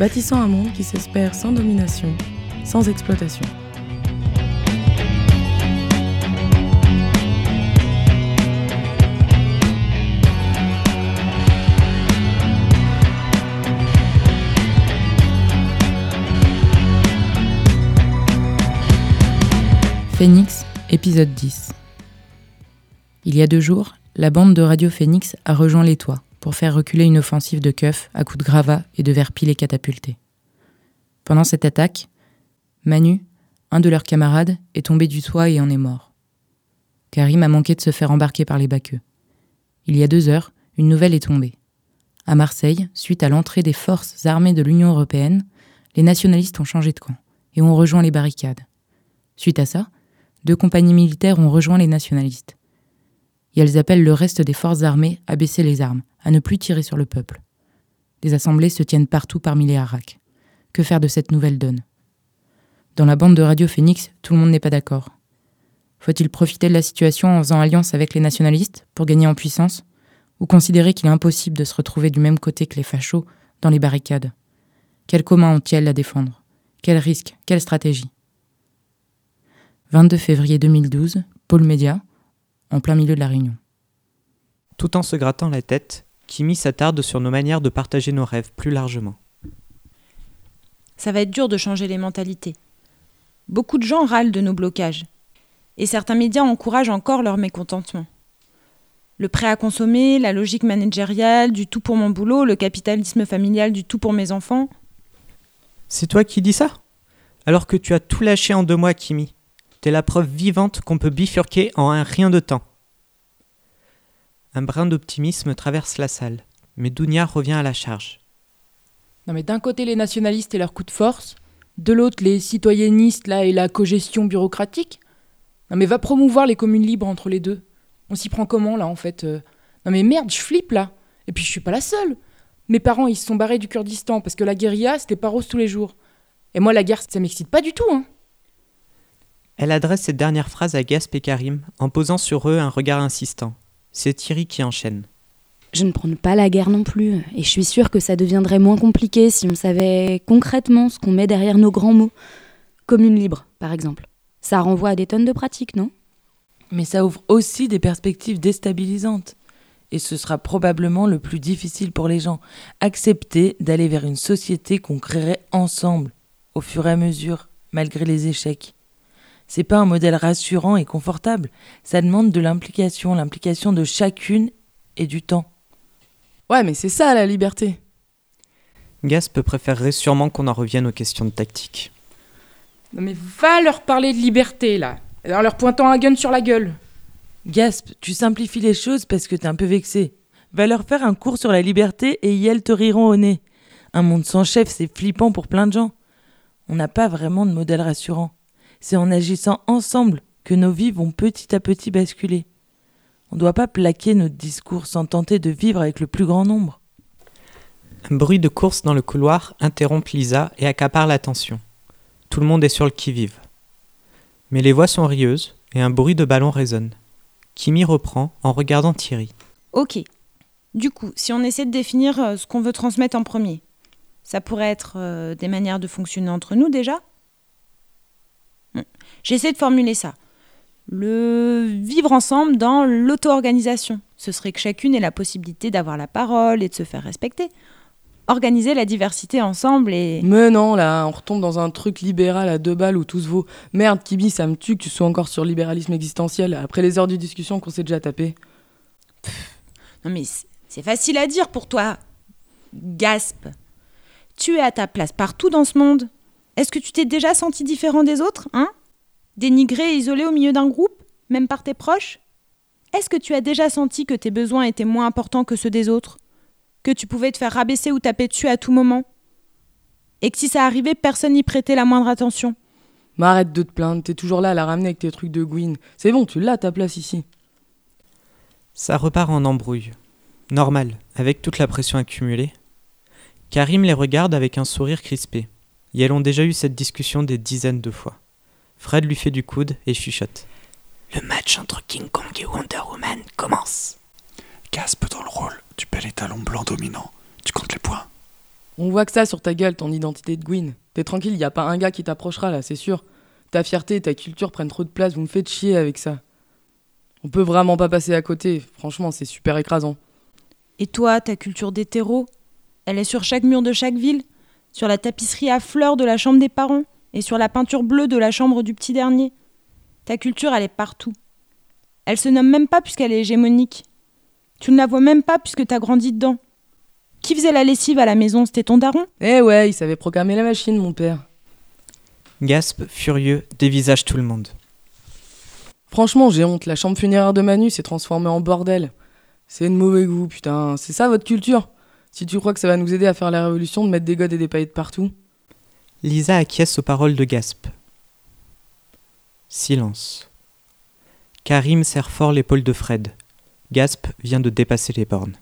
bâtissant un monde qui s'espère sans domination, sans exploitation. Phoenix, épisode 10. Il y a deux jours, la bande de Radio Phoenix a rejoint les toits pour faire reculer une offensive de keufs à coups de gravats et de verres pilés catapultés. Pendant cette attaque, Manu, un de leurs camarades, est tombé du toit et en est mort. Karim a manqué de se faire embarquer par les baqueux. Il y a deux heures, une nouvelle est tombée. À Marseille, suite à l'entrée des forces armées de l'Union européenne, les nationalistes ont changé de camp et ont rejoint les barricades. Suite à ça, deux compagnies militaires ont rejoint les nationalistes. Et elles appellent le reste des forces armées à baisser les armes, à ne plus tirer sur le peuple. Des assemblées se tiennent partout parmi les haracs. Que faire de cette nouvelle donne? Dans la bande de Radio Phoenix, tout le monde n'est pas d'accord. Faut-il profiter de la situation en faisant alliance avec les nationalistes pour gagner en puissance? Ou considérer qu'il est impossible de se retrouver du même côté que les fachos dans les barricades? Quel commun ont-ils à défendre? Quel risque? Quelle stratégie? 22 février 2012, Pôle Média, en plein milieu de la réunion. Tout en se grattant la tête, Kimi s'attarde sur nos manières de partager nos rêves plus largement. Ça va être dur de changer les mentalités. Beaucoup de gens râlent de nos blocages. Et certains médias encouragent encore leur mécontentement. Le prêt à consommer, la logique managériale, du tout pour mon boulot, le capitalisme familial, du tout pour mes enfants. C'est toi qui dis ça? Alors que tu as tout lâché en deux mois, Kimi. T'es la preuve vivante qu'on peut bifurquer en un rien de temps. Un brin d'optimisme traverse la salle, mais Dounia revient à la charge. Non mais d'un côté les nationalistes et leur coup de force, de l'autre les citoyennistes là et la cogestion bureaucratique. Non mais va promouvoir les communes libres entre les deux. On s'y prend comment là en fait euh Non mais merde, je flippe là. Et puis je suis pas la seule. Mes parents ils se sont barrés du Kurdistan parce que la guérilla c'était pas rose tous les jours. Et moi la guerre ça m'excite pas du tout hein. Elle adresse cette dernière phrase à Gasp et Karim en posant sur eux un regard insistant. C'est Thierry qui enchaîne. Je ne prône pas la guerre non plus, et je suis sûre que ça deviendrait moins compliqué si on savait concrètement ce qu'on met derrière nos grands mots. Commune libre, par exemple. Ça renvoie à des tonnes de pratiques, non? Mais ça ouvre aussi des perspectives déstabilisantes. Et ce sera probablement le plus difficile pour les gens. Accepter d'aller vers une société qu'on créerait ensemble, au fur et à mesure, malgré les échecs. C'est pas un modèle rassurant et confortable. Ça demande de l'implication, l'implication de chacune et du temps. Ouais, mais c'est ça la liberté. Gasp préférerait sûrement qu'on en revienne aux questions de tactique. Non mais va leur parler de liberté là, en leur pointant un gun sur la gueule. Gasp, tu simplifies les choses parce que t'es un peu vexé. Va leur faire un cours sur la liberté et elles te riront au nez. Un monde sans chef, c'est flippant pour plein de gens. On n'a pas vraiment de modèle rassurant. C'est en agissant ensemble que nos vies vont petit à petit basculer. On ne doit pas plaquer notre discours sans tenter de vivre avec le plus grand nombre. Un bruit de course dans le couloir interrompt Lisa et accapare l'attention. Tout le monde est sur le qui-vive. Mais les voix sont rieuses et un bruit de ballon résonne. Kimi reprend en regardant Thierry. Ok. Du coup, si on essaie de définir euh, ce qu'on veut transmettre en premier, ça pourrait être euh, des manières de fonctionner entre nous déjà? J'essaie de formuler ça. Le vivre ensemble dans l'auto-organisation. Ce serait que chacune ait la possibilité d'avoir la parole et de se faire respecter. Organiser la diversité ensemble et. Mais non, là, on retombe dans un truc libéral à deux balles où tout se vaut. Merde, Kibi, ça me tue que tu sois encore sur le libéralisme existentiel après les heures de discussion qu'on s'est déjà tapé. Non mais c'est facile à dire pour toi. Gasp. Tu es à ta place partout dans ce monde. Est-ce que tu t'es déjà senti différent des autres, hein? Dénigré et isolé au milieu d'un groupe, même par tes proches? Est-ce que tu as déjà senti que tes besoins étaient moins importants que ceux des autres? Que tu pouvais te faire rabaisser ou taper dessus à tout moment? Et que si ça arrivait, personne n'y prêtait la moindre attention? Mais arrête de te plaindre, t'es toujours là à la ramener avec tes trucs de Gwyn. C'est bon, tu l'as ta place ici. Ça repart en embrouille. Normal, avec toute la pression accumulée. Karim les regarde avec un sourire crispé. Et elles ont déjà eu cette discussion des dizaines de fois. Fred lui fait du coude et chuchote. Le match entre King Kong et Wonder Woman commence. Gasp dans le rôle du bel étalon blanc dominant. Tu comptes les points? On voit que ça sur ta gueule, ton identité de Gwyn. T'es tranquille, y a pas un gars qui t'approchera là, c'est sûr. Ta fierté et ta culture prennent trop de place, vous me faites chier avec ça. On peut vraiment pas passer à côté, franchement, c'est super écrasant. Et toi, ta culture d'hétéro? Elle est sur chaque mur de chaque ville? Sur la tapisserie à fleurs de la chambre des parents? Et sur la peinture bleue de la chambre du petit dernier Ta culture, elle est partout. Elle se nomme même pas puisqu'elle est hégémonique. Tu ne la vois même pas puisque t'as grandi dedans. Qui faisait la lessive à la maison C'était ton daron? Eh ouais, il savait programmer la machine, mon père. Gasp, furieux, dévisage tout le monde. Franchement, j'ai honte, la chambre funéraire de Manu s'est transformée en bordel. C'est de mauvais goût, putain. C'est ça votre culture? Si tu crois que ça va nous aider à faire la révolution de mettre des godes et des paillettes partout. Lisa acquiesce aux paroles de Gasp. Silence. Karim serre fort l'épaule de Fred. Gasp vient de dépasser les bornes.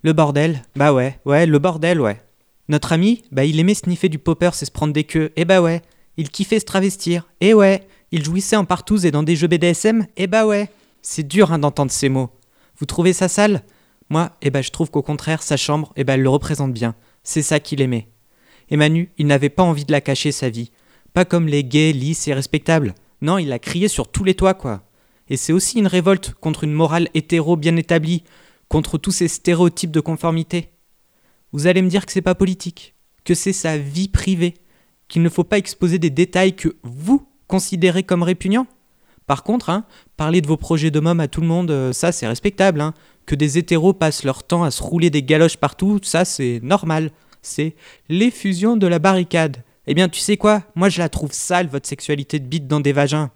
Le bordel? Bah ouais, ouais, le bordel, ouais. Notre ami, bah il aimait sniffer du popper et se prendre des queues, et bah ouais. Il kiffait se travestir, et ouais. Il jouissait en partouze et dans des jeux BDSM, et bah ouais. C'est dur hein, d'entendre ces mots. Vous trouvez ça sale? Moi, eh bah je trouve qu'au contraire, sa chambre, eh bah elle le représente bien. C'est ça qu'il aimait. Et Manu, il n'avait pas envie de la cacher, sa vie. Pas comme les gays, lisses et respectables. Non, il a crié sur tous les toits, quoi. Et c'est aussi une révolte contre une morale hétéro bien établie, contre tous ces stéréotypes de conformité. Vous allez me dire que c'est pas politique, que c'est sa vie privée, qu'il ne faut pas exposer des détails que vous considérez comme répugnants. Par contre, hein, parler de vos projets de à tout le monde, euh, ça c'est respectable. Hein. Que des hétéros passent leur temps à se rouler des galoches partout, ça c'est normal. C'est l'effusion de la barricade. Eh bien, tu sais quoi? Moi je la trouve sale, votre sexualité de bite dans des vagins.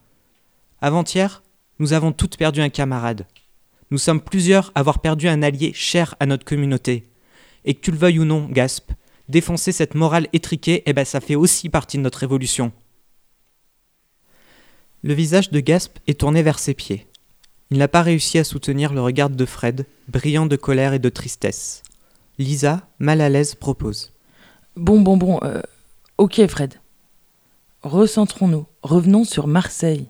Avant-hier, nous avons toutes perdu un camarade. Nous sommes plusieurs à avoir perdu un allié cher à notre communauté. Et que tu le veuilles ou non, Gasp, défoncer cette morale étriquée, eh ben ça fait aussi partie de notre évolution. Le visage de Gasp est tourné vers ses pieds. Il n'a pas réussi à soutenir le regard de Fred, brillant de colère et de tristesse. Lisa, mal à l'aise, propose. Bon, bon, bon. euh, ok, Fred. Recentrons-nous. Revenons sur Marseille.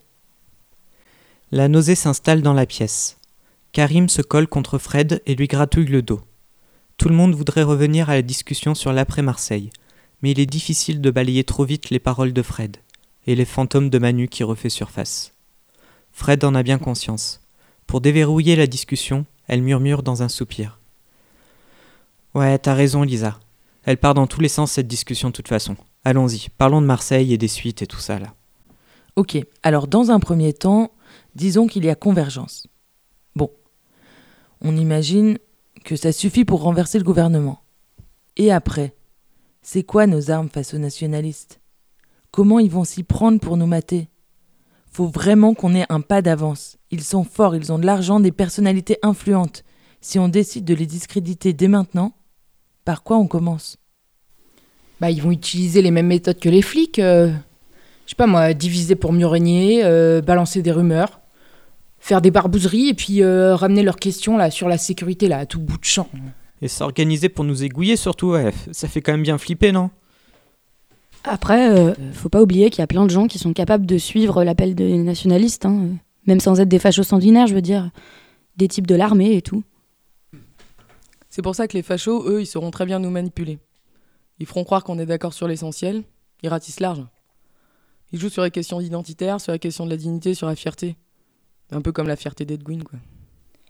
La nausée s'installe dans la pièce. Karim se colle contre Fred et lui gratouille le dos. Tout le monde voudrait revenir à la discussion sur l'après-Marseille, mais il est difficile de balayer trop vite les paroles de Fred et les fantômes de Manu qui refait surface. Fred en a bien conscience. Pour déverrouiller la discussion, elle murmure dans un soupir. Ouais, t'as raison, Lisa. Elle part dans tous les sens cette discussion de toute façon. Allons-y, parlons de Marseille et des suites et tout ça là. Ok, alors dans un premier temps, disons qu'il y a convergence. Bon, on imagine que ça suffit pour renverser le gouvernement. Et après, c'est quoi nos armes face aux nationalistes? Comment ils vont s'y prendre pour nous mater? Faut vraiment qu'on ait un pas d'avance. Ils sont forts, ils ont de l'argent, des personnalités influentes. Si on décide de les discréditer dès maintenant, par quoi on commence? Bah, ils vont utiliser les mêmes méthodes que les flics. euh, je sais pas moi, diviser pour mieux régner, euh, balancer des rumeurs, faire des barbouzeries et puis euh, ramener leurs questions là sur la sécurité là à tout bout de champ. Et s'organiser pour nous aiguiller surtout, ouais, ça fait quand même bien flipper, non? Après, euh, faut pas oublier qu'il y a plein de gens qui sont capables de suivre l'appel des nationalistes, hein, même sans être des fachos sanguinaires, je veux dire, des types de l'armée et tout. C'est pour ça que les fachos, eux, ils sauront très bien nous manipuler. Ils feront croire qu'on est d'accord sur l'essentiel, ils ratissent large. Ils jouent sur les questions identitaires, sur la question de la dignité, sur la fierté. Un peu comme la fierté d'Edwin, quoi.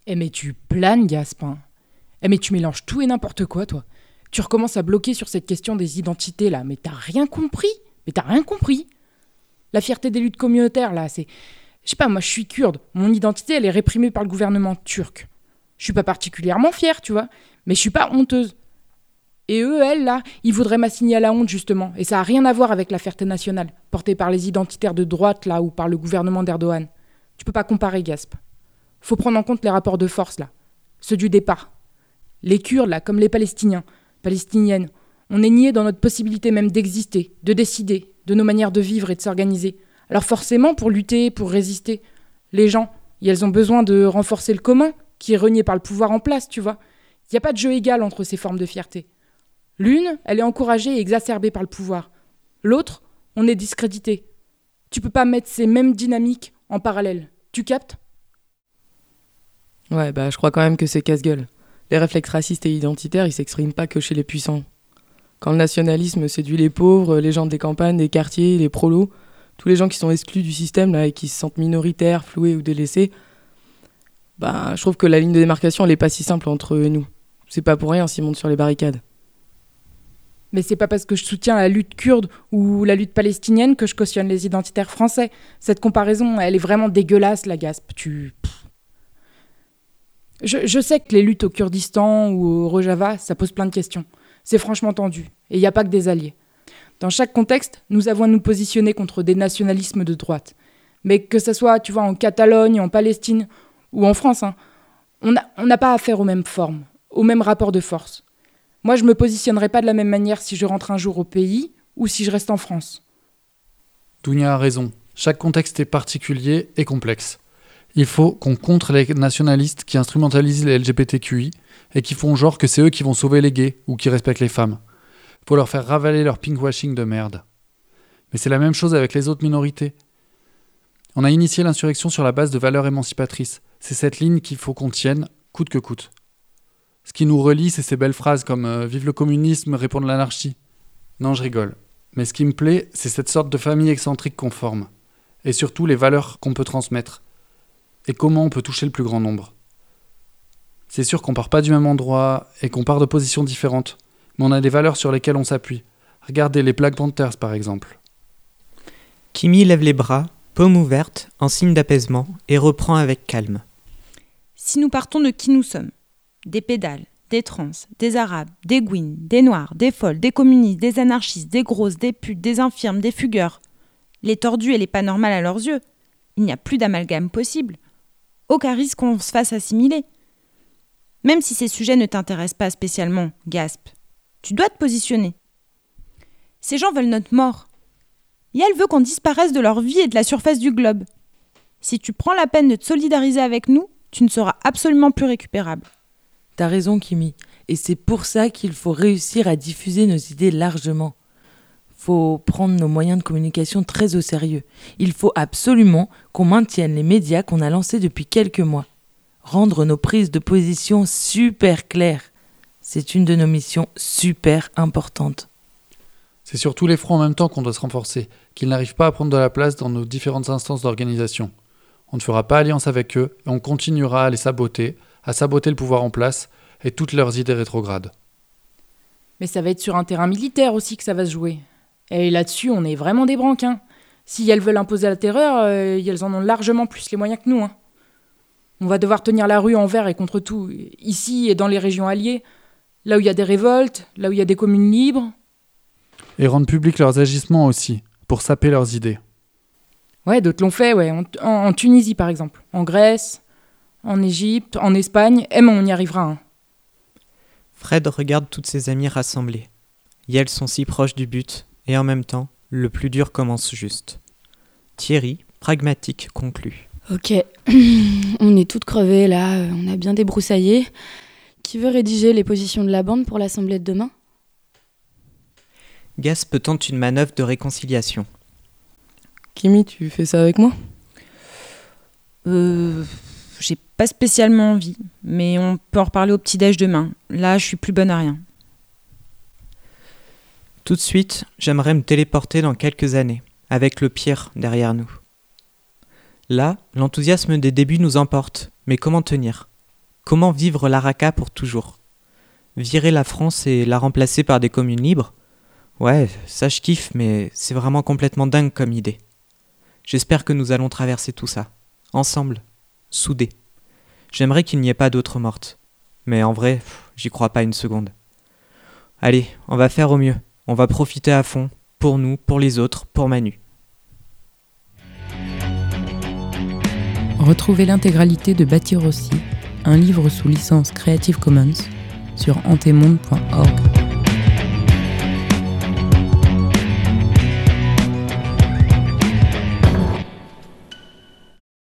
Eh mais tu planes, Gaspin. Eh mais tu mélanges tout et n'importe quoi, toi. Tu recommences à bloquer sur cette question des identités, là. Mais t'as rien compris. Mais t'as rien compris. La fierté des luttes communautaires, là, c'est... Je sais pas, moi je suis kurde. Mon identité, elle est réprimée par le gouvernement turc. Je suis pas particulièrement fière, tu vois. Mais je suis pas honteuse. Et eux, elles, là, ils voudraient m'assigner à la honte, justement. Et ça a rien à voir avec la fierté nationale, portée par les identitaires de droite, là, ou par le gouvernement d'Erdogan. Tu peux pas comparer, Gasp. Faut prendre en compte les rapports de force, là. Ceux du départ. Les Kurdes, là, comme les Palestiniens, Palestiniennes, On est nié dans notre possibilité même d'exister, de décider, de nos manières de vivre et de s'organiser. Alors forcément, pour lutter, pour résister, les gens, elles ont besoin de renforcer le commun, qui est renié par le pouvoir en place, tu vois. Il n'y a pas de jeu égal entre ces formes de fierté. L'une, elle est encouragée et exacerbée par le pouvoir. L'autre, on est discrédité. Tu peux pas mettre ces mêmes dynamiques en parallèle. Tu captes? Ouais, bah je crois quand même que c'est casse-gueule. Les réflexes racistes et identitaires, ils s'expriment pas que chez les puissants. Quand le nationalisme séduit les pauvres, les gens des campagnes, des quartiers, les prolos, tous les gens qui sont exclus du système et qui se sentent minoritaires, floués ou délaissés, bah je trouve que la ligne de démarcation, elle est pas si simple entre nous. C'est pas pour rien s'ils montent sur les barricades. Mais c'est pas parce que je soutiens la lutte kurde ou la lutte palestinienne que je cautionne les identitaires français. Cette comparaison, elle est vraiment dégueulasse, la gaspe. Tu. Je, je, sais que les luttes au Kurdistan ou au Rojava, ça pose plein de questions. C'est franchement tendu. Et il n'y a pas que des alliés. Dans chaque contexte, nous avons à nous positionner contre des nationalismes de droite. Mais que ce soit, tu vois, en Catalogne, en Palestine ou en France, hein, on n'a pas affaire aux mêmes formes, aux mêmes rapports de force. Moi, je me positionnerai pas de la même manière si je rentre un jour au pays ou si je reste en France. Dounia a raison. Chaque contexte est particulier et complexe. Il faut qu'on contre les nationalistes qui instrumentalisent les LGBTQI et qui font genre que c'est eux qui vont sauver les gays ou qui respectent les femmes. Faut leur faire ravaler leur pinkwashing de merde. Mais c'est la même chose avec les autres minorités. On a initié l'insurrection sur la base de valeurs émancipatrices. C'est cette ligne qu'il faut qu'on tienne, coûte que coûte. Ce qui nous relie, c'est ces belles phrases comme euh, Vive le communisme, répondre l'anarchie. Non, je rigole. Mais ce qui me plaît, c'est cette sorte de famille excentrique qu'on forme. Et surtout les valeurs qu'on peut transmettre. Et comment on peut toucher le plus grand nombre. C'est sûr qu'on part pas du même endroit et qu'on part de positions différentes. Mais on a des valeurs sur lesquelles on s'appuie. Regardez les Black Panthers par exemple. Kimi lève les bras, paume ouverte, en signe d'apaisement, et reprend avec calme. Si nous partons de qui nous sommes, des pédales, des trans, des arabes, des gouines, des noirs, des folles, des communistes, des anarchistes, des grosses, des putes, des infirmes, des fugueurs. Les tordus et les pas normales à leurs yeux. Il n'y a plus d'amalgame possible. Aucun risque qu'on se fasse assimiler. Même si ces sujets ne t'intéressent pas spécialement, Gasp, tu dois te positionner. Ces gens veulent notre mort. Yael veut qu'on disparaisse de leur vie et de la surface du globe. Si tu prends la peine de te solidariser avec nous, tu ne seras absolument plus récupérable. T'as raison, Kimi. Et c'est pour ça qu'il faut réussir à diffuser nos idées largement. Faut prendre nos moyens de communication très au sérieux. Il faut absolument qu'on maintienne les médias qu'on a lancés depuis quelques mois. Rendre nos prises de position super claires. C'est une de nos missions super importantes. C'est sur tous les fronts en même temps qu'on doit se renforcer, qu'ils n'arrivent pas à prendre de la place dans nos différentes instances d'organisation. On ne fera pas alliance avec eux et on continuera à les saboter, à saboter le pouvoir en place et toutes leurs idées rétrogrades. Mais ça va être sur un terrain militaire aussi que ça va se jouer. Et là-dessus, on est vraiment des branquins. Si elles veulent imposer la terreur, euh, elles en ont largement plus les moyens que nous. Hein. On va devoir tenir la rue envers et contre tout, ici et dans les régions alliées, là où il y a des révoltes, là où il y a des communes libres. Et rendre public leurs agissements aussi, pour saper leurs idées. Ouais, d'autres l'ont fait, ouais. en, Tunisie par exemple, en Grèce, en Égypte, en Espagne, et on y arrivera. Hein. Fred regarde toutes ses amies rassemblées. Et elles sont si proches du but, et en même temps, le plus dur commence juste. Thierry, pragmatique, conclut. Ok, on est toutes crevées là, on a bien débroussaillé. Qui veut rédiger les positions de la bande pour l'assemblée de demain? Gasp tente une manœuvre de réconciliation. Kimi, tu fais ça avec moi? Euh pas spécialement envie, mais on peut en reparler au petit-déj demain. Là, je suis plus bonne à rien. Tout de suite, j'aimerais me téléporter dans quelques années, avec le pire derrière nous. Là, l'enthousiasme des débuts nous emporte, mais comment tenir? Comment vivre l'Araka pour toujours? Virer la France et la remplacer par des communes libres? Ouais, ça je kiffe, mais c'est vraiment complètement dingue comme idée. J'espère que nous allons traverser tout ça, ensemble, soudés. J'aimerais qu'il n'y ait pas d'autres mortes. Mais en vrai, j'y crois pas une seconde. Allez, on va faire au mieux. On va profiter à fond, pour nous, pour les autres, pour Manu. Retrouvez l'intégralité de Bâtir aussi, un livre sous licence Creative Commons, sur antemonde.org.